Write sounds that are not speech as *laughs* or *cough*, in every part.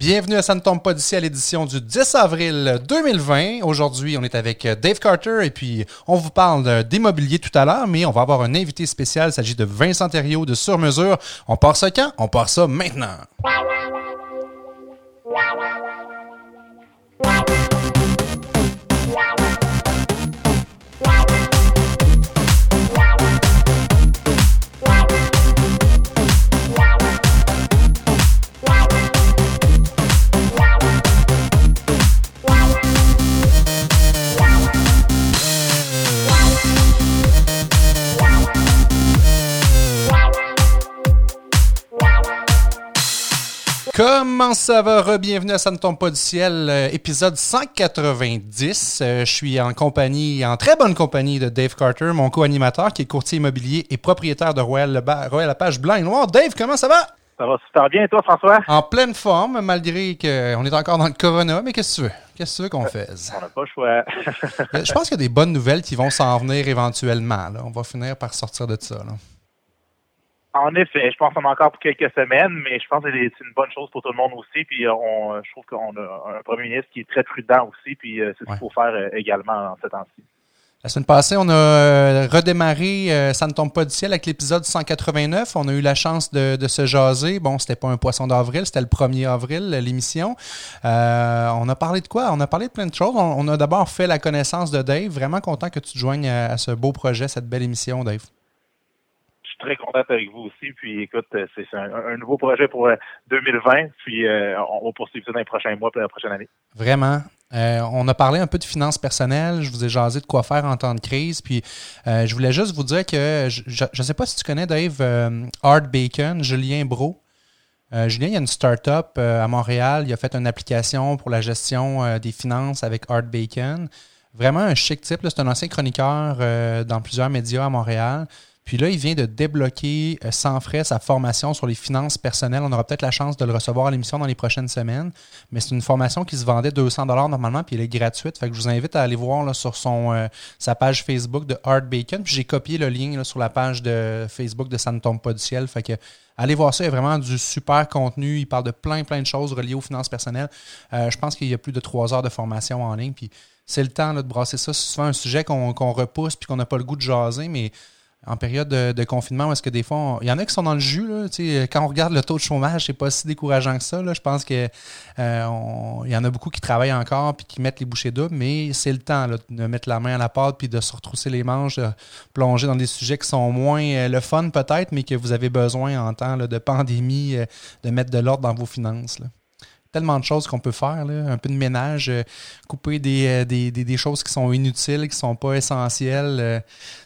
Bienvenue à Ça ne tombe pas d'ici à l'édition du 10 avril 2020. Aujourd'hui, on est avec Dave Carter et puis on vous parle d'immobilier tout à l'heure, mais on va avoir un invité spécial. Il s'agit de Vincent Thériault de Sur Mesure. On part ça quand? On part ça maintenant. Comment ça va? Bienvenue à Ça ne tombe pas du ciel, euh, épisode 190. Euh, je suis en compagnie, en très bonne compagnie de Dave Carter, mon co-animateur qui est courtier immobilier et propriétaire de Royal, Royal Page Blanc et Noir. Dave, comment ça va? Ça va super bien, et toi, François? En pleine forme, malgré qu'on est encore dans le corona, mais qu'est-ce que tu veux? Qu'est-ce que tu veux qu'on fasse? On n'a pas le choix. *laughs* je pense qu'il y a des bonnes nouvelles qui vont s'en venir éventuellement. On va finir par sortir de ça. Là. En effet, je pense qu'on a encore pour quelques semaines, mais je pense que c'est une bonne chose pour tout le monde aussi. Puis euh, on, je trouve qu'on a un premier ministre qui est très prudent aussi, puis euh, c'est ce qu'il faut faire euh, également en ce temps-ci. La semaine passée, on a redémarré Ça ne tombe pas du ciel avec l'épisode 189. On a eu la chance de, se jaser. Bon, c'était pas un poisson d'avril, c'était le 1er avril, l'émission. on a parlé de quoi? On a parlé de plein de choses. On, a d'abord fait la connaissance de Dave. Vraiment content que tu te joignes à ce beau projet, cette belle émission, Dave très content avec vous aussi. Puis écoute, euh, c'est un, nouveau projet pour 2020. Euh, puis euh, on va poursuivre ça dans les prochains mois pour la prochaine année. Vraiment. on a parlé un peu de finances personnelles. Je vous ai jasé de quoi faire en temps de crise. Puis je voulais juste vous dire que je ne sais pas si tu connais Dave Art Bacon, Julien Bro. Julien, il y a une start-up à Montréal. Il a fait une application pour la gestion des finances avec Art Bacon. Vraiment un chic type. C'est un ancien chroniqueur dans plusieurs médias à Montréal. Puis là, il vient de débloquer euh, sans frais sa formation sur les finances personnelles. On aura peut-être la chance de le recevoir à l'émission dans les prochaines semaines. Mais c'est une formation qui se vendait 200 normalement, puis elle est gratuite. Fait que je vous invite à aller voir sur euh, sa page Facebook de Art Bacon. Puis j'ai copié le lien sur la page de Facebook de Ça ne tombe pas du ciel. Fait que allez voir ça. Il y a vraiment du super contenu. Il parle de plein, plein de choses reliées aux finances personnelles. Euh, je pense qu'il y a plus de trois heures de formation en ligne. Puis c'est le temps de brasser ça. C'est souvent un sujet qu'on repousse puis qu'on n'a pas le goût de jaser, mais en période de, confinement, est-ce que des fois, il y en a qui sont dans le jus. Là, quand on regarde le taux de chômage, c'est pas si décourageant que ça. Je pense qu'il euh, y en a beaucoup qui travaillent encore puis qui mettent les bouchées doubles, mais c'est le temps de mettre la main à la pâte puis de se retrousser les manches, de plonger dans des sujets qui sont moins euh, le fun peut-être, mais que vous avez besoin en temps de pandémie euh, de mettre de l'ordre dans vos finances. Tellement de choses qu'on peut faire, un peu de ménage, euh, couper euh, des, des, choses qui sont inutiles, qui sont pas essentielles, euh,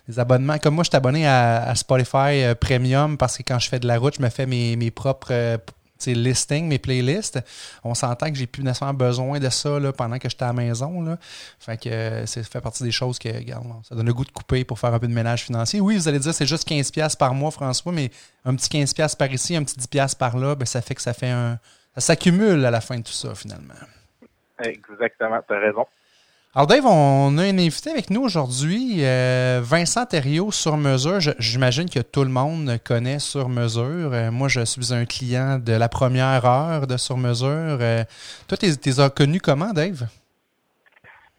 des abonnements. Comme moi, je suis abonné à, Spotify Premium parce que quand je fais de la route, je me fais mes, mes propres listings, mes playlists. On s'entend que j'ai plus nécessairement besoin de ça là, pendant que j'étais à la maison. Là. Fait que ça fait partie des choses que, regarde, ça donne le goût de couper pour faire un peu de ménage financier. Oui, vous allez dire c'est juste 15$ par mois, François, mais un petit 15$ par ici, un petit 10$ par là, ben, ça fait que ça fait un ça s'accumule à la fin de tout ça, finalement. Exactement, tu as raison. Alors Dave, on a un invité avec nous aujourd'hui, euh, Vincent Thériault sur mesure. J'imagine que tout le monde connaît sur mesure. Euh, moi, je suis un client de la première heure de sur mesure. Euh, toi, tu les as connus comment, Dave?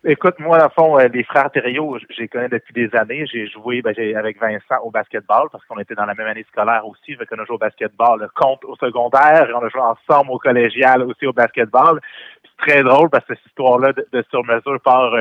Écoute, moi, dans le fond, les frères Thériault, je les connais depuis des années. J'ai joué ben, avec Vincent au basketball parce qu'on était dans la même année scolaire aussi. Fait qu'on a joué au basketball le compte au secondaire et on a joué ensemble au collégial aussi au basketball. C'est très drôle parce que cette histoire-là de, de sur mesure part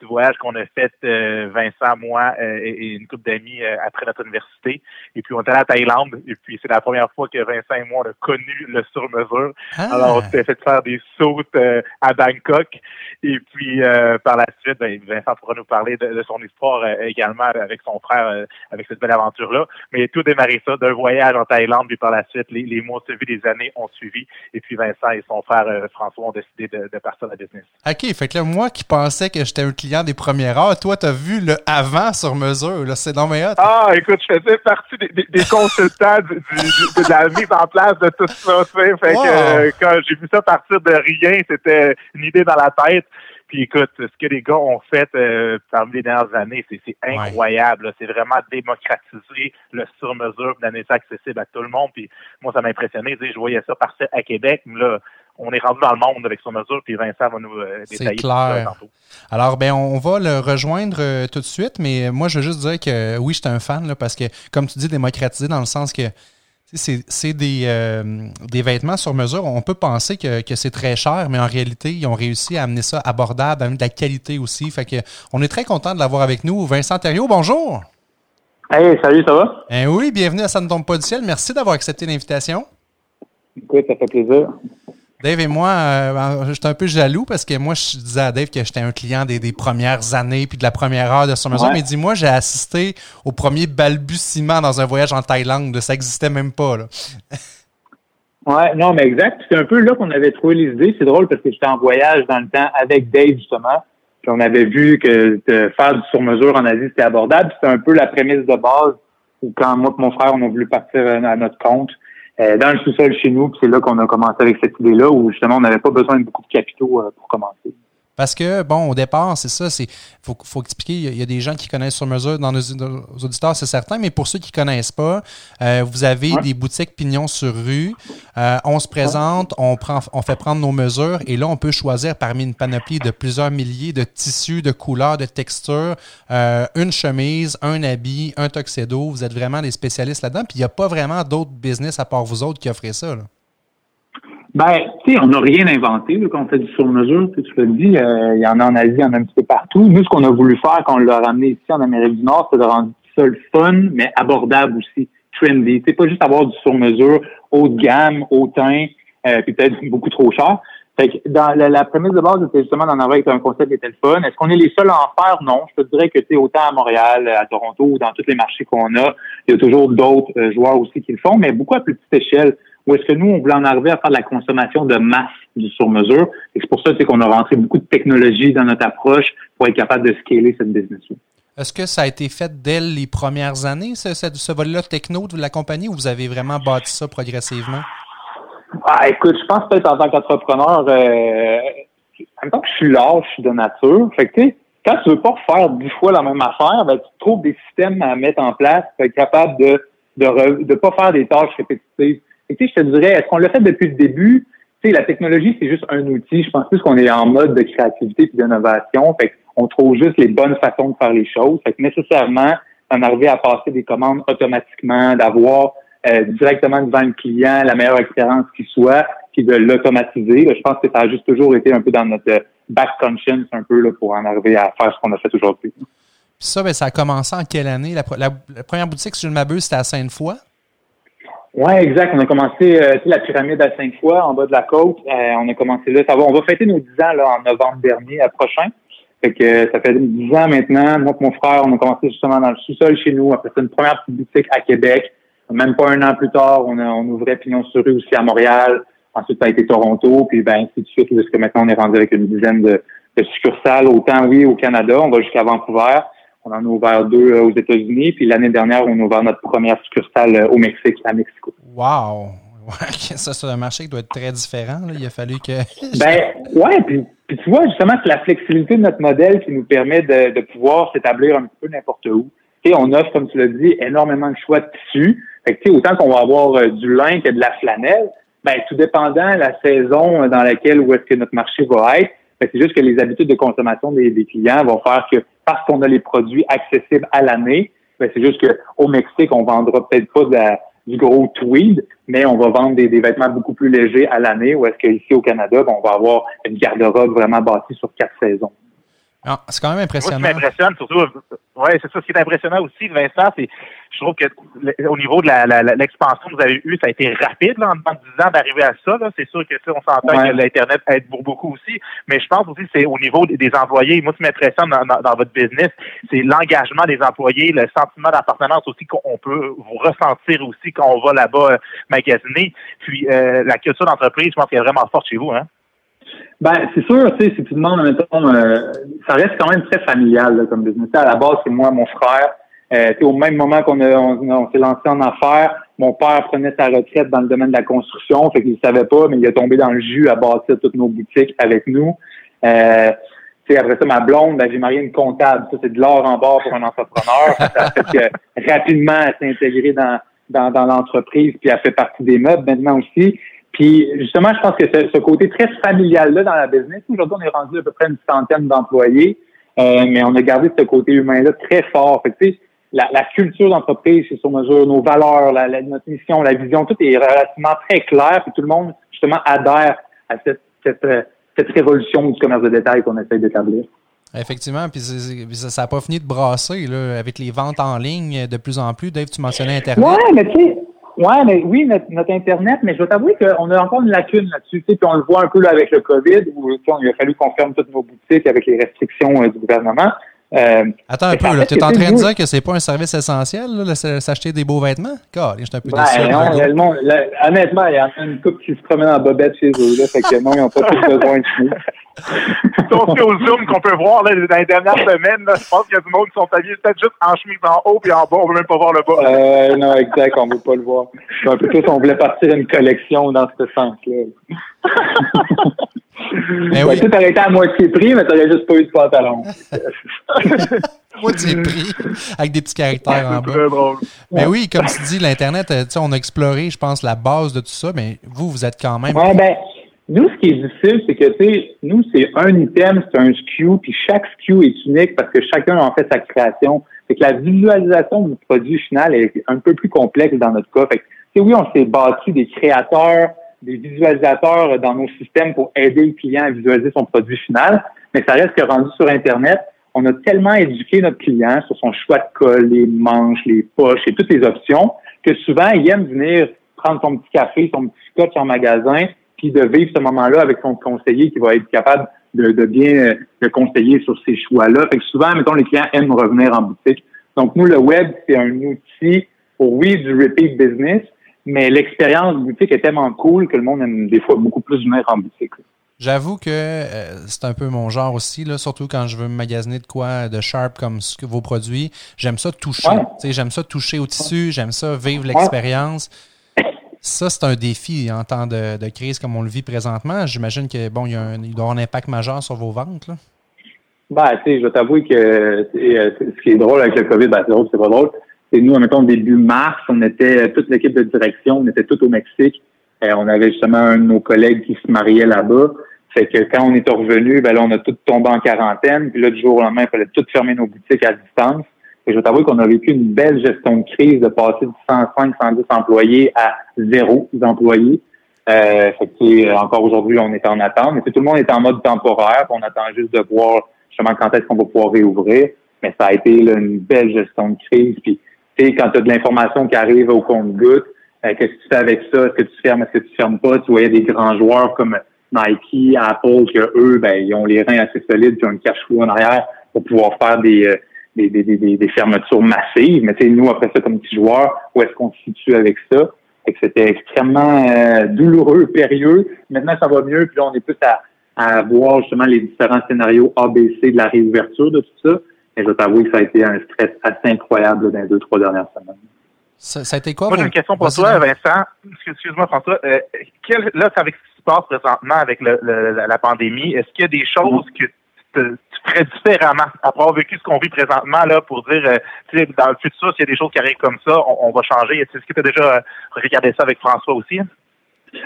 du voyage qu'on a fait, euh, Vincent, moi euh, et, une couple d'amis euh, après notre université. Et puis, on est allé à Thaïlande. Et puis, c'est la première fois que Vincent et moi, on a connu le sur-mesure. Ah. Alors, on s'est fait faire des sautes à Bangkok. Et puis, par la suite, ben, Vincent pourra nous parler de, son histoire également avec son frère, avec cette belle aventure-là. Mais tout démarré ça d'un voyage en Thaïlande. Puis, par la suite, les, les mois suivis, les années ont suivi. Et puis, Vincent et son frère François ont décidé de, de partir à la business. OK. Fait que là, moi qui pensais que j'étais un client des premières heures. Toi, tu as vu le avant sur mesure. C'est dans mes Ah, écoute, je faisais partie des, consultants de la mise en place de tout ça. Fait que euh, quand j'ai vu ça partir de rien, c'était une idée dans la tête. Puis écoute, ce que les gars ont fait euh, parmi les dernières années, c'est incroyable. C'est vraiment démocratiser le sur-mesure, donner ça accessible à tout le monde. Puis moi, ça m'a impressionné. Je voyais ça partir à Québec, mais là, on est rendu dans le monde avec son mesure, puis Vincent va nous détailler clair. tantôt. Alors, ben, on va le rejoindre tout de suite, mais moi, je veux juste dire que oui, je suis un fan, là, parce que, comme tu dis, démocratiser dans le sens que c'est des, euh, des, vêtements sur mesure. On peut penser que, que c'est très cher, mais en réalité, ils ont réussi à amener ça abordable, à amener de la qualité aussi. Fait que on est très content de l'avoir avec nous. Vincent Thériault, bonjour. Hey, salut, ça va? Eh oui, bienvenue à Ça ne tombe pas du ciel. Merci d'avoir accepté l'invitation. Écoute, ça fait plaisir. Dave et moi, euh, j'étais un peu jaloux parce que moi, je disais à Dave que j'étais un client des, premières années puis de la première heure de son maison. Mais dis-moi, j'ai assisté au premier balbutiement dans un voyage en Thaïlande. Ça n'existait même pas. Là. *laughs* ouais, non, mais exact. C'est un peu là qu'on avait trouvé les idées. C'est drôle parce que j'étais en voyage dans le temps avec Dave, justement. Puis on avait vu que de faire du sur-mesure en Asie, c'était abordable. C'était un peu la prémisse de base quand moi et mon frère, on a voulu partir à notre compte. Euh, dans le sous-sol chez nous. C'est là qu'on a commencé avec cette idée-là où justement on n'avait pas besoin de beaucoup de capitaux euh, pour commencer. Parce que, bon, au départ, c'est ça, c'est faut, faut expliquer, il y, a des gens qui connaissent sur mesure dans nos, auditeurs, c'est certain, mais pour ceux qui ne connaissent pas, euh, vous avez des boutiques pignons sur rue, euh, on se présente, on, prend, on fait prendre nos mesures, et là, on peut choisir parmi une panoplie de plusieurs milliers de tissus, de couleurs, de textures, euh, une chemise, un habit, un tuxedo. Vous êtes vraiment des spécialistes là-dedans, puis il n'y a pas vraiment d'autres business à part vous autres qui offrent ça. Là. Ben, tu sais, on n'a rien inventé quand on fait du sur-mesure. Tu le dis, euh, il y en a en Asie, il y en a un petit peu partout. Nous, ce qu'on a voulu faire quand on l'a ramené ici en Amérique du Nord, c'est de rendre ça le fun, mais abordable aussi, trendy. C'est pas juste avoir du sur-mesure haut de gamme, haut teint, euh, puis peut-être *laughs* beaucoup trop cher. Fait que dans la, la prémisse de base, c'était justement d'en avoir avec un concept qui était le fun. Est-ce qu'on est les seuls à en faire? Non. Je te dirais que tu autant à Montréal, à Toronto, ou dans tous les marchés qu'on a, il y a toujours d'autres euh, joueurs aussi qui le font, mais beaucoup à plus petite échelle. Ou est-ce que nous, on voulait en arriver à faire de la consommation de masse du sur-mesure? Et c'est pour ça qu'on a rentré beaucoup de technologie dans notre approche pour être capable de scaler cette business-là. Est-ce que ça a été fait dès les premières années, ce, ce, vol-là techno de la compagnie, ou vous avez vraiment bâti ça progressivement? Ah, écoute, je pense peut-être en tant qu'entrepreneur, euh, en même temps que je suis lâche de nature, fait que, tu sais, quand tu veux pas faire dix fois la même affaire, ben, tu trouves des systèmes à mettre en place pour être capable de de, de pas faire des tâches répétitives je te dirais, est-ce qu'on l'a fait depuis le début? Tu sais, la technologie, c'est juste un outil. Je pense plus qu'on est en mode de créativité et d'innovation. Fait qu'on trouve juste les bonnes façons de faire les choses. Fait que nécessairement, d'en arriver à passer des commandes automatiquement, d'avoir euh, directement devant le client la meilleure expérience qui soit, puis de l'automatiser. Je pense que ça a juste toujours été un peu dans notre back conscience un peu là, pour en arriver à faire ce qu'on a fait aujourd'hui. Ça, ben, ça a commencé en quelle année? La, première boutique, si je ne m'abuse, c'était à Sainte-Foy? Oui, exact. On a commencé euh, la pyramide à cinq fois en bas de la côte. Euh, on a commencé là. Ça va, on va fêter nos dix ans là, en novembre dernier, à prochain. Fait que euh, ça fait dix ans maintenant. Moi et mon frère, on a commencé justement dans le sous-sol chez nous. Après ça, une première petite boutique à Québec. Même pas un an plus tard, on, a, on ouvrait Pignon sur rue aussi à Montréal. Ensuite, ça a été Toronto, puis ben, ainsi de suite, jusqu'à maintenant, on est rendu avec une dizaine de, de succursales, autant oui au Canada, on va jusqu'à Vancouver. On en a ouvert deux euh, aux États-Unis. Puis l'année dernière, on a ouvert notre première succursale euh, au Mexique, à Mexico. Wow! *laughs* ça, c'est un marché qui doit être très différent. Il a fallu que. *laughs* ben, ouais, puis, tu vois, justement, c'est la flexibilité de notre modèle qui nous permet de, pouvoir s'établir un petit peu n'importe où. Et on offre, comme tu l'as dit, énormément de choix de tissus. Fait que, autant qu'on va avoir euh, du lin que de la flanelle, ben, tout dépendant de la saison dans laquelle où est-ce que notre marché va être, c'est juste que les habitudes de consommation des, des clients vont faire que parce qu'on a les produits accessibles à l'année, ben, c'est juste qu'au Mexique, on vendra peut-être pas du gros tweed, mais on va vendre des, vêtements beaucoup plus légers à l'année, ou est-ce qu'ici au Canada, ben, on va avoir une garde-robe vraiment bâtie sur quatre saisons. Ah, c'est quand même impressionnant. Moi, ce qui m'impressionne, surtout, ouais, c'est ça. Ce qui est impressionnant aussi, Vincent, c'est, je trouve que au niveau de l'expansion que vous avez eue, ça a été rapide, là, en, 10 ans d'arriver à ça, C'est sûr que, on s'entend que l'Internet aide pour beaucoup aussi. Mais je pense aussi, c'est au niveau des employés. Moi, ce qui m'impressionne dans, votre business, c'est l'engagement des employés, le sentiment d'appartenance aussi qu'on peut vous ressentir aussi quand on va là-bas euh, magasiner. Puis, euh, la culture d'entreprise, je pense qu'elle est vraiment forte chez vous, hein? Ben, c'est sûr, tu sais, si tu demandes, mettons, euh, ça reste quand même très familial comme business. À la base, c'est moi, mon frère. Euh, au même moment qu'on on, s'est lancé en affaires, mon père prenait sa retraite dans le domaine de la construction, fait qu'il ne savait pas, mais il est tombé dans le jus à bâtir toutes nos boutiques avec nous. Euh, après ça, ma blonde, ben, j'ai marié une comptable. Ça, c'est de l'or en bord pour un entrepreneur. *laughs* ça fait que rapidement, elle s'est intégrée dans, dans, dans l'entreprise, puis elle fait partie des meubles maintenant aussi. Puis justement, je pense que ce, côté très familial-là dans la business, aujourd'hui, on est rendu à peu près une centaine d'employés, euh, mais on a gardé ce côté humain-là très fort. Fait que, la, la culture d'entreprise, c'est sur mesure, nos valeurs, la, notre mission, la vision, tout est relativement très clair, puis tout le monde, justement, adhère à cette, cette, euh, cette révolution du commerce de détail qu'on essaie d'établir. Effectivement, puis ça n'a pas fini de brasser là, avec les ventes en ligne de plus en plus. Dave, tu mentionnais Internet. Oui, mais tu sais, ouais, mais oui, notre, Internet, mais je dois t'avouer qu'on a encore une lacune là-dessus. Puis on le voit un peu là, avec le COVID, où il a fallu qu'on ferme toutes nos boutiques avec les restrictions euh, du gouvernement. Euh, Attends un peu, tu es en train de dire que c'est pas un service essentiel, s'acheter des beaux vêtements? God, je suis un peu déçu. Non, honnêtement, il y a une couple qui se promène en bobette chez eux. Là, fait que non, ils n'ont pas plus besoin de nous. Sauf au Zoom qu'on peut voir là, dans les dernières semaines, là, je pense qu'il y a du monde qui sont habillés peut-être juste en chemise en haut puis en bas, on ne veut même pas voir le bas. Euh, non, exact, on ne veut pas le voir. Un peu plus, on voulait partir une collection dans ce sens-là. *laughs* Mais oui. Tu aurais été à moitié prix, mais tu n'aurais juste pas eu de pantalon. *laughs* moitié prix, avec des petits caractères en bas. Drôle. Mais oui, comme tu dis, l'Internet, euh, on a exploré, je pense, la base de tout ça, mais vous, vous êtes quand même. Ouais, ben, nous, ce qui est difficile, c'est que, tu sais, nous, c'est un item, c'est un SKU, puis chaque SKU est unique parce que chacun en fait sa création. Fait que la visualisation du produit final est un peu plus complexe dans notre cas. Fait que, oui, on s'est bâti des créateurs, des visualisateurs dans nos systèmes pour aider le client à visualiser son produit final, mais ça reste que rendu sur Internet, on a tellement éduqué notre client sur son choix de colle, les manches, les poches et toutes les options, que souvent, il aime venir prendre son petit café, son petit scotch en magasin, puis de vivre ce moment-là avec son conseiller qui va être capable de, bien le conseiller sur ces choix-là. Fait que souvent, mettons, les clients aiment revenir en boutique. Donc, nous, le web, c'est un outil pour, oui, du repeat business, mais l'expérience boutique est tellement cool que le monde aime des fois beaucoup plus venir en boutique. J'avoue que euh, c'est un peu mon genre aussi, là, surtout quand je veux me magasiner de quoi de sharp comme ce que vos produits. J'aime ça toucher. J'aime ça toucher au tissu, j'aime ça vivre l'expérience. Ça, c'est un défi en temps de, crise comme on le vit présentement. J'imagine que bon, il, y a un, doit avoir un impact majeur sur vos ventes. Ben, je vais t'avouer que euh, ce qui est drôle avec le COVID, ben, c'est drôle, c'est pas drôle. C'est nous, mettons, début mars, on était toute l'équipe de direction, on était tous au Mexique. Et on avait justement un de nos collègues qui se mariait là-bas. Fait que quand on est revenu, ben là, on a tout tombé en quarantaine. Puis là, du jour au lendemain, il fallait tout fermer nos boutiques à distance. Et je vais t'avouer qu'on a vécu une belle gestion de crise de passer de 105, 110 employés à zéro employés. Euh, fait que, encore aujourd'hui, on est en attente. Mais tout le monde est en mode temporaire. On attend juste de voir justement quand est-ce qu'on va pouvoir réouvrir. Mais ça a été une belle gestion de crise. Puis, tu sais, quand tu as de l'information qui arrive au compte-goutte, euh, qu'est-ce que tu fais avec ça? Est-ce que tu fermes? Est-ce que tu fermes pas? Tu voyais des grands joueurs comme Nike, Apple, que eux, ben, ils ont les reins assez solides, puis ont une cash flow en arrière pour pouvoir faire des, euh, des, des, des, des fermetures massives. Mais tu sais, nous, après ça, comme petits joueurs, où est-ce qu'on se situe avec ça? Et que c'était extrêmement euh, douloureux, périlleux. Maintenant, ça va mieux, puis là, on est plus à, à voir justement les différents scénarios ABC de la réouverture de tout ça. Et je dois t'avouer que ça a été un stress assez incroyable dans les deux, trois dernières semaines. Ça, a été quoi? Moi, j'ai une question pour toi, Vincent. Excuse-moi, François. Euh, quel, là, avec ce qui se passe présentement avec le, la pandémie, est-ce qu'il y a des choses que tu, ferais différemment après avoir vécu ce qu'on vit présentement là pour dire, euh, dans le futur, s'il y a des choses qui arrivent comme ça, on, va changer. Est-ce que tu as déjà euh, regardé ça avec François aussi?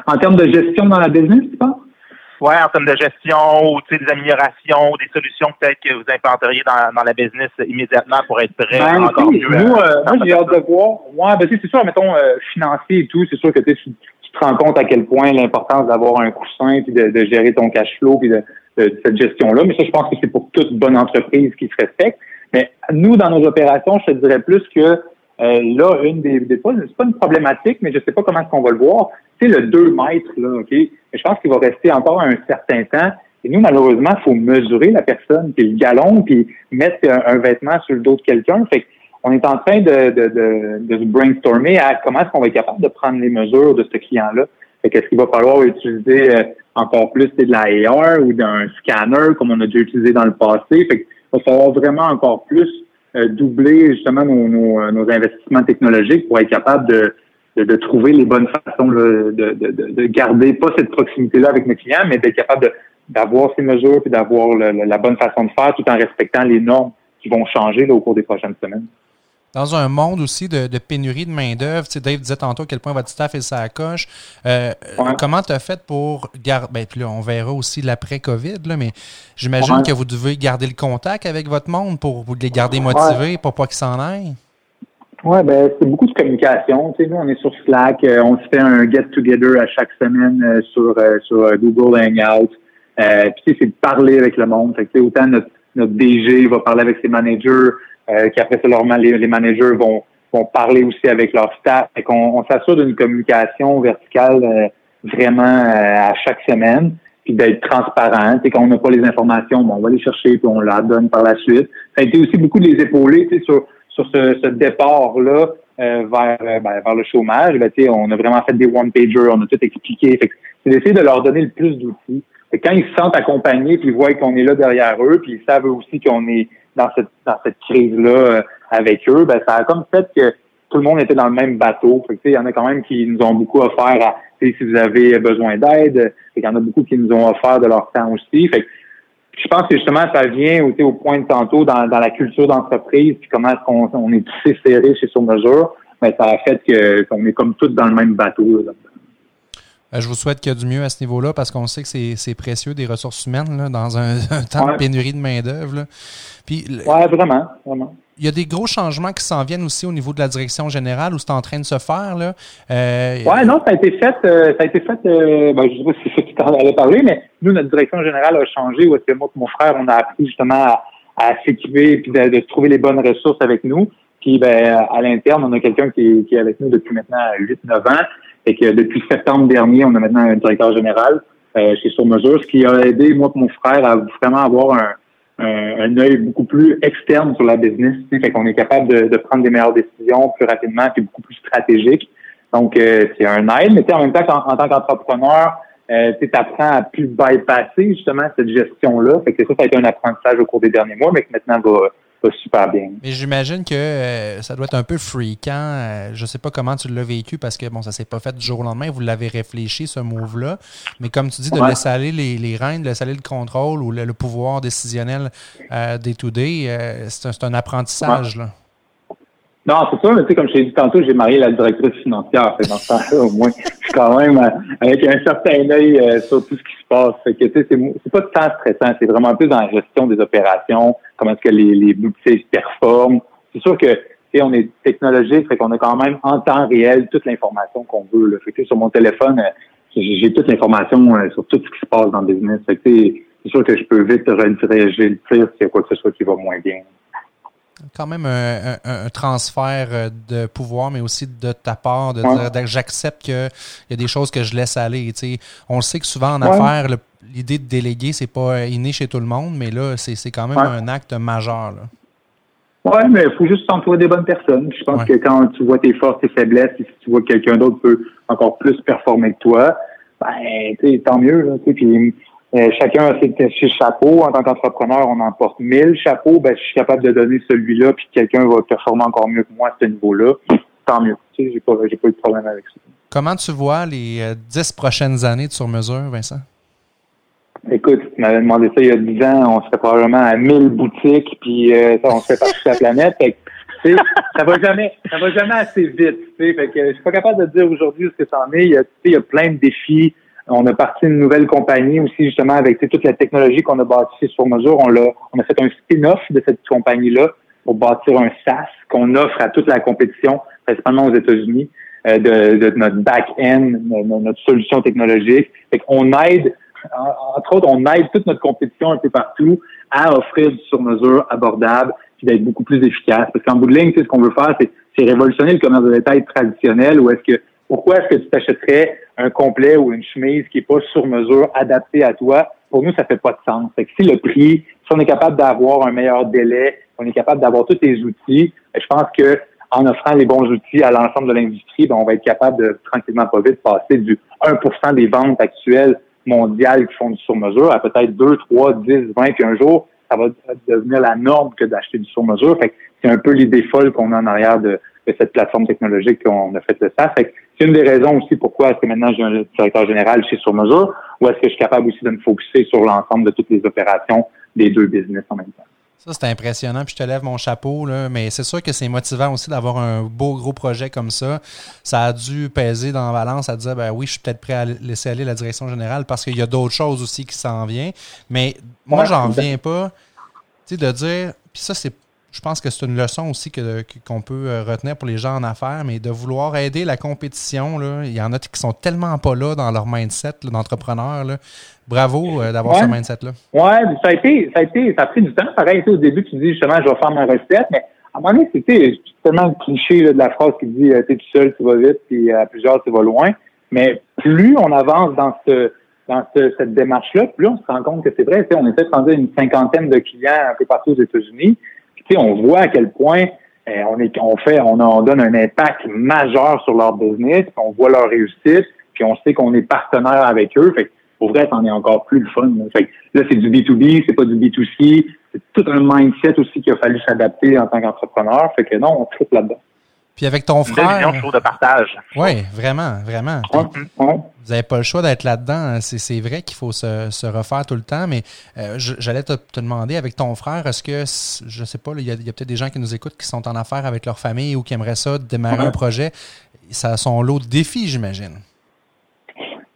En termes de gestion dans la business, tu penses? Ouais, en termes de gestion ou des améliorations ou des solutions peut-être que vous implanteriez dans, dans la business immédiatement pour être prêt ben, encore mieux. Nous, euh, moi, j'ai hâte de voir. Ouais, ben, c'est sûr, mettons, euh, financier et tout, c'est sûr que tu, tu te rends compte à quel point l'importance d'avoir un coussin puis de, de, gérer ton cash flow puis de, de, cette gestion-là. Mais ça, je pense que c'est pour toute bonne entreprise qui se respecte. Mais nous, dans nos opérations, je te dirais plus que euh, là, une des, des fois, c'est pas une problématique, mais je sais pas comment est-ce qu'on va le voir. C'est le 2 mètres, là, OK? Mais je pense qu'il va rester encore un certain temps. Et nous, malheureusement, il faut mesurer la personne, puis le galon, puis mettre un, vêtement sur le dos de quelqu'un. Fait on est en train de, de, de, de se brainstormer à comment est-ce qu'on va être capable de prendre les mesures de ce client-là. Fait qu'est-ce qu'il va falloir utiliser euh, encore plus de la AR ou d'un scanner comme on a déjà utilisé dans le passé? Fait va falloir vraiment encore plus euh, doubler justement nos, euh, nos, investissements technologiques pour être capable de, de, trouver les bonnes façons de, de, de, garder pas cette proximité-là avec nos clients, mais d'être capable d'avoir ces mesures et d'avoir la bonne façon de faire tout en respectant les normes qui vont changer au cours des prochaines semaines. Dans un monde aussi de, pénurie de main-d'œuvre, tu sais, Dave disait tantôt à quel point votre staff est sa coche. Euh, comment tu as fait pour garder. Ben, puis là, on verra aussi l'après-COVID, mais j'imagine que vous devez garder le contact avec votre monde pour vous les garder motivés pour pas qu'ils s'en aillent. Oui, ben c'est beaucoup de communication. Tu sais, nous, on est sur Slack, euh, on se fait un get-together à chaque semaine euh, sur, sur Google Hangout. puis c'est de parler avec le monde. Fait que, autant notre, notre DG va parler avec ses managers, euh, qu'après ça, les, les, managers vont, vont parler aussi avec leur staff. et qu'on on, s'assure d'une communication verticale euh, vraiment euh, à chaque semaine, puis d'être transparent. Et qu'on n'a pas les informations, on va les chercher puis on la donne par la suite. Ça a été aussi beaucoup de les épauler sur, sur ce, ce départ-là euh, vers, ben, vers le chômage. Ben, on a vraiment fait des one-pagers, on a tout expliqué. C'est d'essayer de leur donner le plus d'outils. Quand ils se sentent accompagnés, puis ils voient qu'on est là derrière eux, puis ils savent aussi qu'on est dans cette dans cette crise-là euh, avec eux, ben ça a comme fait que tout le monde était dans le même bateau. il y en a quand même qui nous ont beaucoup offert à, si vous avez besoin d'aide, il y en a beaucoup qui nous ont offert de leur temps aussi. Fait je pense que justement, ça vient au point de tantôt dans, dans la culture d'entreprise, puis comment est-ce qu'on on est tous serrés chez Sur Mesure, ben, ça a fait que qu'on est comme tous dans le même bateau. Là. Euh, je vous souhaite qu'il y a du mieux à ce niveau-là parce qu'on sait que c'est précieux des ressources humaines là, dans un, *laughs* temps de pénurie de main-d'œuvre. Oui, vraiment, vraiment. Il y a des gros changements qui s'en viennent aussi au niveau de la direction générale où c'est en train de se faire. Là. Euh, oui, non, ça a été fait. Euh, ça a été fait. Ben, je ne sais pas si c'est tu en avais parlé, mais nous, notre direction générale a changé. Où est-ce que moi et mon frère, on a appris justement à, s'équiper et de, trouver les bonnes ressources avec nous. Puis ben, à l'interne, on a quelqu'un qui, qui, est avec nous depuis maintenant 8-9 ans et que depuis septembre dernier, on a maintenant un directeur général euh, chez Sur ce qui a aidé moi et mon frère à vraiment avoir un, un, œil beaucoup plus externe sur la business. Fait qu'on est capable de, prendre des meilleures décisions plus rapidement et beaucoup plus stratégiques. Donc, euh, c'est un aide, mais en même temps, en, tant qu'entrepreneur, euh, tu apprends à plus bypasser justement cette gestion-là. Fait que ça, ça a été un apprentissage au cours des derniers mois, mais que maintenant va, super bien. Mais j'imagine que euh, ça doit être un peu fréquent. Euh, je sais pas comment tu l'as vécu parce que bon, ça s'est pas fait du jour au lendemain. Vous l'avez réfléchi, ce move-là. Mais comme tu dis, de laisser aller les, les rênes, de laisser aller le contrôle ou le, pouvoir décisionnel euh, des to day, euh, c'est un, apprentissage. Là. Non, c'est sûr, mais tu sais, comme je t'ai dit tantôt, j'ai marié la directrice financière. Fait dans ce au moins, je suis quand même euh, avec un certain œil euh, sur tout ce qui se passe. Fait que, tu sais, c'est pas tant stressant, c'est vraiment plus dans la gestion des opérations, comment est-ce que les, les boutiques performent. C'est sûr que, tu sais, on est technologique, fait qu'on a quand même en temps réel toute l'information qu'on veut. Là. Fait que, sur mon téléphone, euh, j'ai toute l'information sur tout ce qui se passe dans le business. Fait que, c'est sûr que je peux vite réagir le tir s'il y a quoi que ce soit qui va moins bien quand même un, transfert euh, de pouvoir, mais aussi de ta part, de dire j'accepte qu'il y a des choses que je laisse aller. On le sait que souvent en affaires, l'idée de déléguer, c'est pas inné chez tout le monde, mais là, c'est quand même un acte majeur. Oui, mais il faut juste s'entourer des bonnes personnes. Je pense que quand tu vois tes forces, tes faiblesses, et si tu vois que quelqu'un d'autre peut encore plus performer que toi, ben, tant mieux. Là, puis euh, chacun a ses, chapeaux. En tant qu'entrepreneur, on en porte mille chapeaux. Ben, je suis capable de donner celui-là, puis quelqu'un va performer encore mieux que moi à ce niveau-là. Tant mieux. Tu sais, j'ai pas, j'ai pas eu de problème avec ça. Comment tu vois les euh, dix prochaines années de sur-mesure, Vincent? Écoute, tu m'avais demandé ça il y a dix ans, on serait probablement à mille boutiques, puis euh, on serait partout sur la planète. Fait que, ça va jamais, ça va jamais assez vite. Fait que je suis pas capable de dire aujourd'hui ce que ça en est. Il y a, il y a plein de défis on a parti une nouvelle compagnie aussi, justement, avec toute la technologie qu'on a bâtie sur mesure. On, a, on a fait un spin-off de cette compagnie-là pour bâtir un SaaS qu'on offre à toute la compétition, principalement aux États-Unis, euh, de, de, notre back-end, notre solution technologique. Fait qu'on aide, entre autres, on aide toute notre compétition un peu partout à offrir du sur-mesure abordable puis d'être beaucoup plus efficace. Parce qu'en bout de ligne, ce qu'on veut faire, c'est révolutionner le commerce de détail traditionnel où est-ce que pourquoi est-ce que tu t'achèterais un complet ou une chemise qui est pas sur mesure, adaptée à toi? Pour nous, ça fait pas de sens. Fait que si le prix, si on est capable d'avoir un meilleur délai, on est capable d'avoir tous les outils, ben, je pense que en offrant les bons outils à l'ensemble de l'industrie, ben, on va être capable de tranquillement pas vite passer du 1% des ventes actuelles mondiales qui font du sur-mesure à peut-être 2, 3, 10, 20, puis un jour, ça va devenir la norme que d'acheter du sur-mesure. Fait que c'est un peu l'idée folle qu'on a en arrière de, cette plateforme technologique qu'on a fait de ça. Fait c'est une des raisons aussi pourquoi est-ce que maintenant j'ai un directeur général chez Sur Mesure ou est-ce que je suis capable aussi de me focuser sur l'ensemble de toutes les opérations des deux business en même temps? Ça, c'est impressionnant. Puis je te lève mon chapeau, là. mais c'est sûr que c'est motivant aussi d'avoir un beau gros projet comme ça. Ça a dû peser dans la balance à dire ben oui, je suis peut-être prêt à laisser aller la direction générale parce qu'il y a d'autres choses aussi qui s'en viennent. Mais moi, j'en reviens pas. Tu sais, de dire. Puis ça, c'est je pense que c'est une leçon aussi qu'on peut euh, retenir pour les gens en affaires, mais de vouloir aider la compétition. Là, il y en a qui sont tellement pas là dans leur mindset d'entrepreneur. Bravo euh, d'avoir ce mindset-là. Oui, ça a été, ça a été, ça a pris du temps. Pareil, au début, tu dis justement, je vais faire ma recette, mais à un moment donné, c'était tellement le cliché de la phrase qui dit, euh, t'es tout seul, tu vas vite, puis à plusieurs, tu vas loin. Mais plus on avance dans ce, dans cette démarche-là, plus on se rend compte que c'est vrai. On était rendu une cinquantaine de clients un peu partout aux États-Unis on voit à quel point euh, on est, on fait, on, donne un impact majeur sur leur business, on voit leur réussite, puis on sait qu'on est partenaire avec eux. Fait pour vrai, c'en est encore plus le fun. Là, fait là c'est du B2B, c'est pas du B2C. C'est tout un mindset aussi qu'il a fallu s'adapter en tant qu'entrepreneur. Fait que non, on tripe là-dedans. Puis avec ton frère. Une de partage. Oui, vraiment, vraiment. Vous n'avez pas le choix d'être là-dedans. C'est vrai qu'il faut se, refaire tout le temps, mais euh, j'allais te, demander avec ton frère, est-ce que, je sais pas, il y a, peut-être des gens qui nous écoutent qui sont en affaires avec leur famille ou qui aimeraient ça, démarrer un projet. Ça a son lot de défis, j'imagine.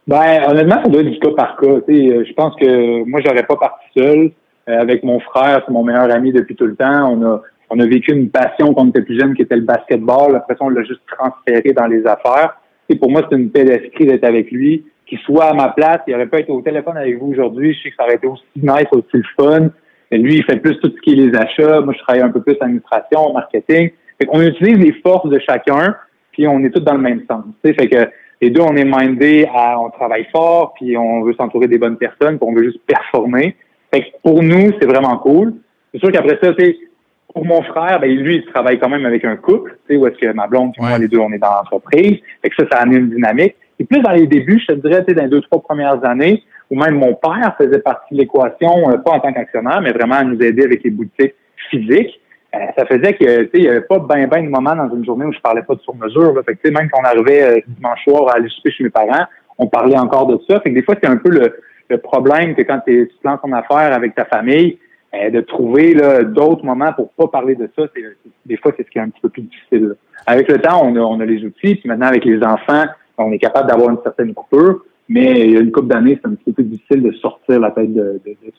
Ben, honnêtement, ça doit être du cas par cas. Euh, je pense que moi, j'aurais pas parti seul. Euh, avec mon frère, c'est mon meilleur ami depuis tout le temps. On a on a vécu une passion quand on était plus jeune qui était le basketball. Après ça, on l'a juste transféré dans les affaires. Et pour moi, c'est une paix d'esprit d'être avec lui. Qu'il soit à ma place, il aurait pas été au téléphone avec vous aujourd'hui. Je sais que ça aurait été aussi nice, aussi le fun. Et lui, il fait plus tout ce qui est les achats. Moi, je travaille un peu plus administration, marketing. Fait qu'on utilise les forces de chacun, puis on est tous dans le même sens. Fait que les deux, on est mindé à, on travaille fort, puis on veut s'entourer des bonnes personnes, puis on veut juste performer. Fait que pour nous, c'est vraiment cool. C'est sûr qu'après ça, tu pour mon frère, ben, lui, il travaille quand même avec un couple, tu sais, où est-ce que ma blonde et moi, les deux, on est dans l'entreprise. Fait que ça, ça amené une dynamique. Et plus dans les débuts, je te dirais, tu sais, dans les deux, trois premières années, où même mon père faisait partie de l'équation, euh, pas en tant qu'actionnaire, mais vraiment à nous aider avec les boutiques physiques. Euh, ça faisait que, tu sais, il n'y avait pas ben ben de moments dans une journée où je parlais pas de sur-mesure. Fait que, tu sais, même quand on arrivait euh, dimanche soir à aller souper chez mes parents, on parlait encore de ça. Fait que des fois, c'est un peu le, le problème que quand tu lances en affaires avec ta famille, euh, de trouver d'autres moments pour pas parler de ça, c'est, des fois, c'est ce qui est un petit peu plus difficile. Avec le temps, on a, on a les outils, puis maintenant, avec les enfants, on est capable d'avoir une certaine coupure, mais il y a une couple d'années, c'est un petit peu plus difficile de sortir la tête de, de, de.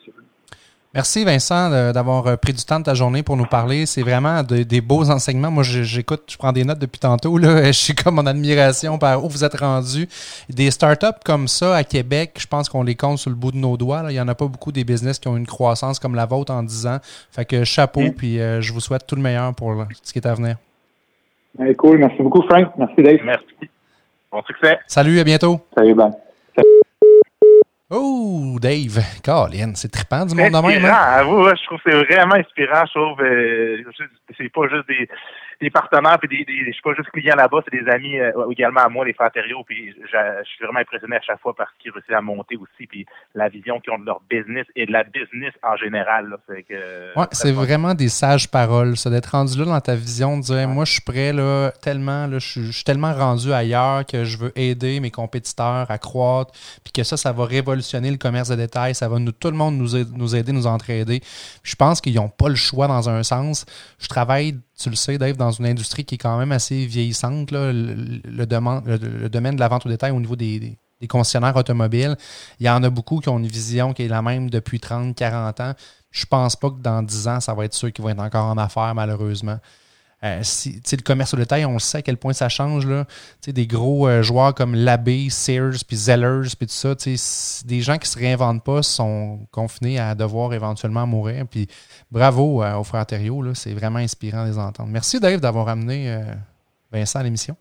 Merci Vincent d'avoir euh, pris du temps de ta journée pour nous parler. C'est vraiment des beaux enseignements. Moi, j'écoute, je prends des notes depuis tantôt. Là. *laughs* Je suis comme en admiration par où vous êtes rendu. Des startups comme ça à Québec, je pense qu'on les compte sur le bout de nos doigts. Il n'y en a pas beaucoup des business qui ont une croissance comme la vôtre en 10 ans. Fait que chapeau, mm. puis euh, je vous souhaite tout le meilleur pour ce qui est à venir. cool. Merci beaucoup, Frank. Merci, Dave. Merci. Bon succès. Salut, à bientôt. Salut, bye. Oh, Dave, Colin, c'est trippant du monde de même. Hein? je trouve que c'est vraiment inspirant. Je trouve euh, c'est pas juste des, des partenaires, puis des, des, je suis pas juste client là-bas, c'est des amis euh, également à moi, les frères puis je, suis vraiment impressionné à chaque fois parce qu'ils réussissent à monter aussi, puis la vision qu'ils ont de leur business et de la business en général. Là, que, ouais, c'est vraiment des sages paroles, ça, d'être rendu là dans ta vision, de dire, moi, je suis prêt, là, tellement, là, je, suis tellement rendu ailleurs que je veux aider mes compétiteurs à croître, puis que ça, ça va révolutionner le commerce de détail, ça va nous, tout le monde nous, nous aider, nous entraider. Je pense qu'ils n'ont pas le choix dans un sens. Je travaille tu le sais, Dave, dans une industrie qui est quand même assez vieillissante, le, domaine de la vente au détail au niveau des, concessionnaires automobiles, il y en a beaucoup qui ont une vision qui est la même depuis 30, 40 ans. Je pense pas que dans 10 ans, ça va être ceux qui vont être encore en affaires, malheureusement. Euh, si, le commerce au détail, on sait à quel point ça change. Là. Des gros euh, joueurs comme Labé, Sears, puis Zellers, puis tout ça, des gens qui se réinventent pas sont confinés à devoir éventuellement mourir. Puis bravo euh, aux frères Thériault, c'est vraiment inspirant de les entendre. Merci Dave d'avoir amené Vincent à l'émission.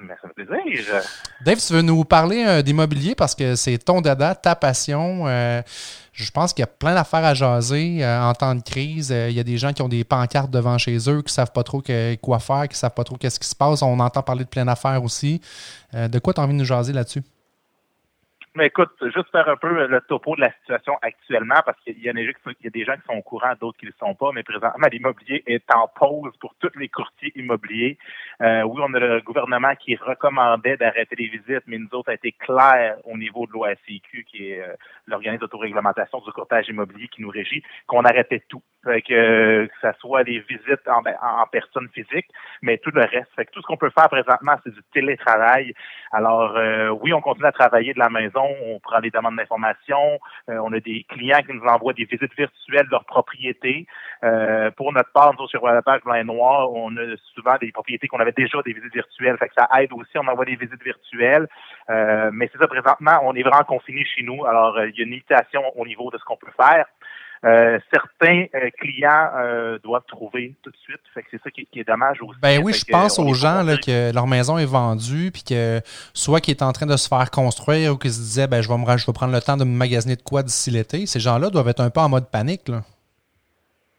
Merci, plaisir. Dave, tu veux nous parler d'immobilier parce que c'est ton dada, ta passion. Je pense qu'il y a plein d'affaires à jaser euh, en temps de crise. Euh, il y a des gens qui ont des pancartes devant chez eux, qui ne savent pas trop quoi faire, qui ne savent pas trop qu'est-ce qui se passe. On entend parler de plein d'affaires aussi. Euh, de quoi tu as envie de nous jaser là-dessus? Écoute, juste faire un peu le topo de la situation actuellement, parce qu'il y, a des gens qui sont au courant, d'autres qui ne le sont pas, mais présentement, l'immobilier est en pause pour tous les courtiers immobiliers. Euh, oui, on a le gouvernement qui recommandait d'arrêter les visites, mais nous autres, a été clair au niveau de l'OACQ, qui est euh, l'organisme d'autoréglementation du courtage immobilier qui nous régit, qu'on arrêtait tout. Fait que, euh, que ça soit les visites en, ben, en, personne physique, mais tout le reste. Fait que tout ce qu'on peut faire présentement, c'est du télétravail. Alors, euh, oui, on continue à travailler de la maison, on prend des demandes d'information, on a des clients qui nous envoient des visites virtuelles de leur propriété. pour notre part, nous, sur la page Blanc et Noir, on a souvent des propriétés qu'on avait déjà des visites virtuelles. Fait que ça aide aussi, on envoie des visites virtuelles. mais c'est ça, présentement, on est vraiment confiné chez nous. Alors, il y a une limitation au niveau de ce qu'on peut faire. Euh, certains euh, clients euh, doivent trouver tout de suite. Fait que c'est ça qui, est dommage aussi. Ben oui, je pense aux gens là, que leur maison est vendue, puis que soit qui est en train de se faire construire ou qui se disait ben je vais me je vais prendre le temps de me magasiner de quoi d'ici l'été. Ces gens-là doivent être un peu en mode panique. Là.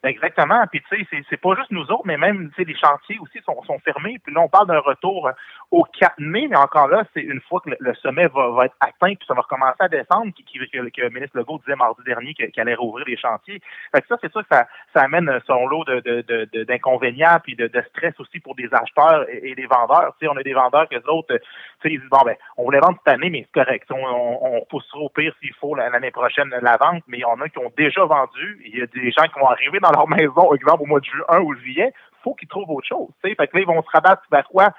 Exactement. Puis tu sais, c'est pas juste nous autres, mais même tu sais, les chantiers aussi sont, sont fermés. Puis là, on parle d'un retour au 4 mai, mais encore là, c'est une fois que le, sommet va, va, être atteint, puis ça va recommencer à descendre, qui, qui, que, que, le ministre Legault disait mardi dernier qu'il allait rouvrir les chantiers. Fait que ça, c'est sûr que ça, ça amène son lot de, d'inconvénients de, puis de, stress aussi pour des acheteurs et, des vendeurs. Tu sais, on a des vendeurs que autres, tu sais, ils disent bon ben, on voulait vendre cette année, mais c'est correct. On, on, poussera au pire s'il faut l'année prochaine la vente, mais il y en a qui ont déjà vendu. Il y a des gens qui vont arriver leur maison, exemple au mois de juin ou juillet, faut qu'ils trouvent autre chose. Fait que là, ils vont se rabattre vers quoi?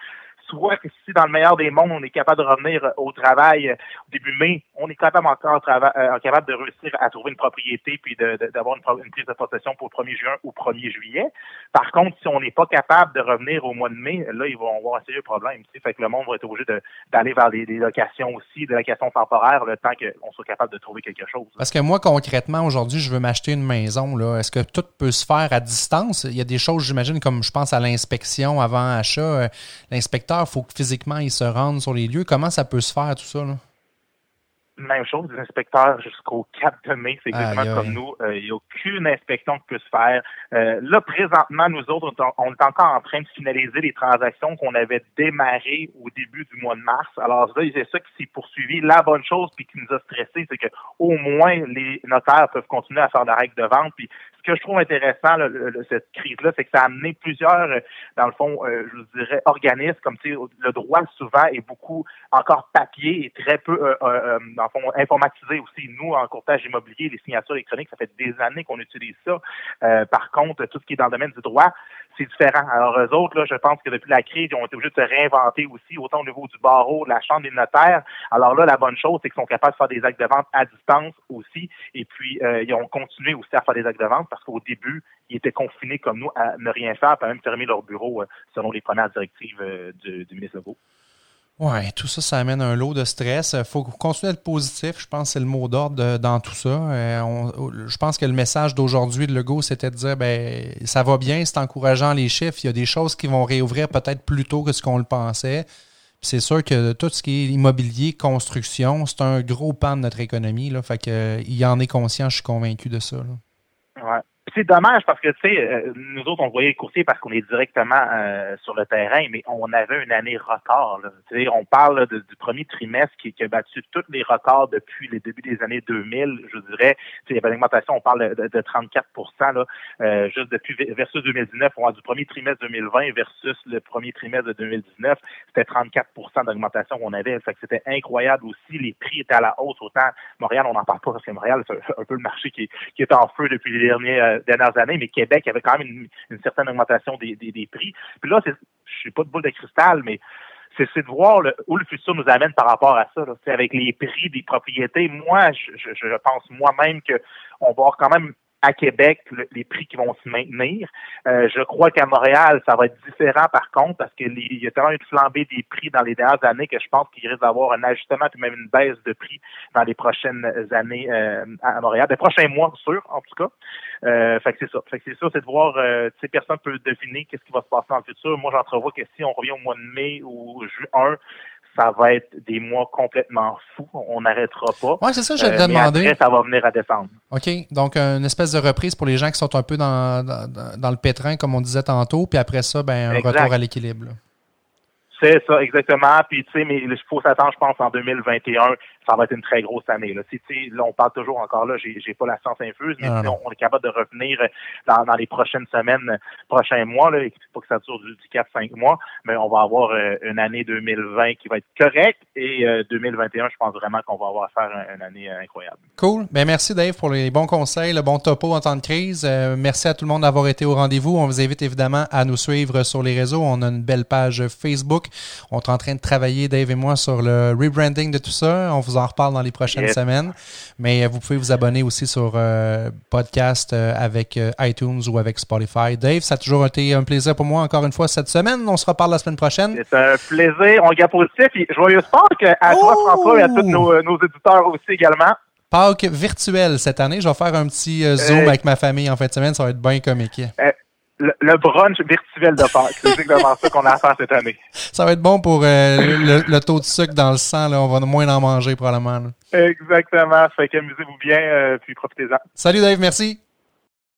Soit que si dans le meilleur des mondes, on est capable de revenir euh, au travail euh, au début mai, on est capable encore euh, capable de réussir à trouver une propriété puis d'avoir une, prise de possession pour le 1er juin ou 1er juillet. Par contre, si on n'est pas capable de revenir au mois de mai, là, ils vont avoir un sérieux problème. Tu Fait que le monde va être obligé d'aller vers des, locations aussi, des locations temporaires, le temps qu'on soit capable de trouver quelque chose. Parce que moi, concrètement, aujourd'hui, je veux m'acheter une maison. Est-ce que tout peut se faire à distance? Il y a des choses, j'imagine, comme je pense à l'inspection avant achat. L'inspecteur il faut que physiquement ils se rendent sur les lieux. Comment ça peut se faire tout ça? Là? Même chose, les inspecteurs jusqu'au 4 mai, c'est exactement comme nous. Euh, il n'y a aucune inspection qui peut se faire. Euh, là, présentement, nous autres, on est encore en train de finaliser les transactions qu'on avait démarrées au début du mois de mars. Alors là, c'est ça qui s'est poursuivi. La bonne chose, puis qui nous a stressé, c'est que au moins les notaires peuvent continuer à faire la règle de vente. Puis ce que je trouve intéressant, cette crise-là, c'est que ça a amené plusieurs, euh, dans le fond, euh, je je dirais, organismes, comme tu sais, le droit souvent est beaucoup encore papier et très peu, euh, dans le fond, informatisé aussi. Nous, en courtage immobilier, les signatures électroniques, ça fait des années qu'on utilise ça. par contre, tout ce qui est dans le domaine du droit, c'est différent. Alors, eux autres, là, je pense que depuis la crise, ils ont été obligés de se réinventer aussi, autant au niveau du barreau, de la chambre des notaires. Alors là, la bonne chose, c'est qu'ils sont capables de faire des actes de vente à distance aussi. Et puis, ils ont continué aussi à faire des actes de vente parce qu'au début, ils étaient confinés comme nous à ne rien faire, pas même fermer leur bureau euh, selon les premières directives euh, du, ministre Legault. Oui, tout ça, ça amène un lot de stress. Il faut continuer à être positif. Je pense que c'est le mot d'ordre dans tout ça. Euh, je pense que le message d'aujourd'hui de Legault, c'était de dire ben ça va bien, c'est encourageant les chiffres. Il y a des choses qui vont réouvrir peut-être plus tôt que ce qu'on le pensait. C'est sûr que tout ce qui est immobilier, construction, c'est un gros pan de notre économie. Là, fait que, il en est conscient, je suis convaincu de ça. Ouais c'est dommage parce que, tu sais, euh, nous autres, on voyait courtier parce qu'on est directement euh, sur le terrain, mais on avait une année record. Tu sais, on parle du premier trimestre qui, a battu tous les records depuis les débuts des années 2000, je dirais. Tu sais, il y avait une augmentation, on parle de, 34 là, euh, juste depuis versus 2019. On a du premier trimestre 2020 versus le premier trimestre de 2019. C'était 34% d'augmentation qu'on avait. Fait que c'était incroyable aussi. Les prix étaient à la hausse. Autant Montréal, on n'en parle pas parce que Montréal, c'est un, peu le marché qui, qui est en feu depuis les derniers dernières années, mais Québec avait quand même une, certaine augmentation des, prix. Puis là, je suis pas de boule de cristal, mais c'est de voir où le futur nous amène par rapport à ça. avec les prix des propriétés, moi, je, pense moi-même qu'on va avoir quand même à Québec les prix qui vont se maintenir. Euh, je crois qu'à Montréal, ça va être différent par contre parce qu'il y a tellement une flambée des prix dans les dernières années que je pense qu'il risque d'avoir un ajustement puis même une baisse de prix dans les prochaines années euh, à Montréal, des prochains mois sûr en tout cas. Euh, fait que c'est ça. C'est ça, c'est de voir, euh, tu sais, personne peut deviner qu'est-ce qui va se passer dans le futur. Moi, j'entrevois que si on revient au mois de mai ou juin, ça va être des mois complètement fous. On n'arrêtera pas. Oui, c'est ça, te euh, demander. Après, ça va venir à descendre. OK. Donc, une espèce de reprise pour les gens qui sont un peu dans, dans, le pétrin, comme on disait tantôt, puis après ça, ben, un retour à l'équilibre. C'est ça, exactement. Puis, tu sais, mais il faut s'attendre, je pense, en 2021, ça va être une très grosse année. Là, si, là on parle toujours encore là, j'ai, j'ai pas la science infuse, mais ah, on, est capable de revenir dans, dans les prochaines semaines, prochains mois. Là, pas que ça dure du, 4-5 mois, mais on va avoir euh, une année 2020 qui va être correcte et 2021, je pense vraiment qu'on va avoir à faire une, année incroyable. Cool. Ben merci Dave pour les bons conseils, le bon topo en temps de crise. merci à tout le monde d'avoir été au rendez-vous. On vous invite évidemment à nous suivre sur les réseaux. On a une belle page Facebook. On est en train de travailler, Dave et moi, sur le rebranding de tout ça. On vous en reparle dans les prochaines semaines. Mais euh, vous pouvez vous abonner aussi sur euh, podcast euh, avec iTunes ou avec Spotify. Dave, ça a toujours été un plaisir pour moi encore une fois cette semaine. On se reparle la semaine prochaine. C'est un plaisir. On garde positif. Et joyeux Pâques à toi, François, et à tous nos, nos éditeurs aussi également. Pâques virtuel cette année. Je vais faire un petit zoom avec ma famille en fin de semaine. Ça va être bien comique le, brunch virtuel de Pâques. C'est exactement ça qu'on a à faire cette année. Ça va être bon pour euh, le, taux de sucre dans le sang. Là. On va moins en manger probablement. Exactement. Fait qu'amusez-vous bien, euh, puis profitez-en. Salut Dave, merci.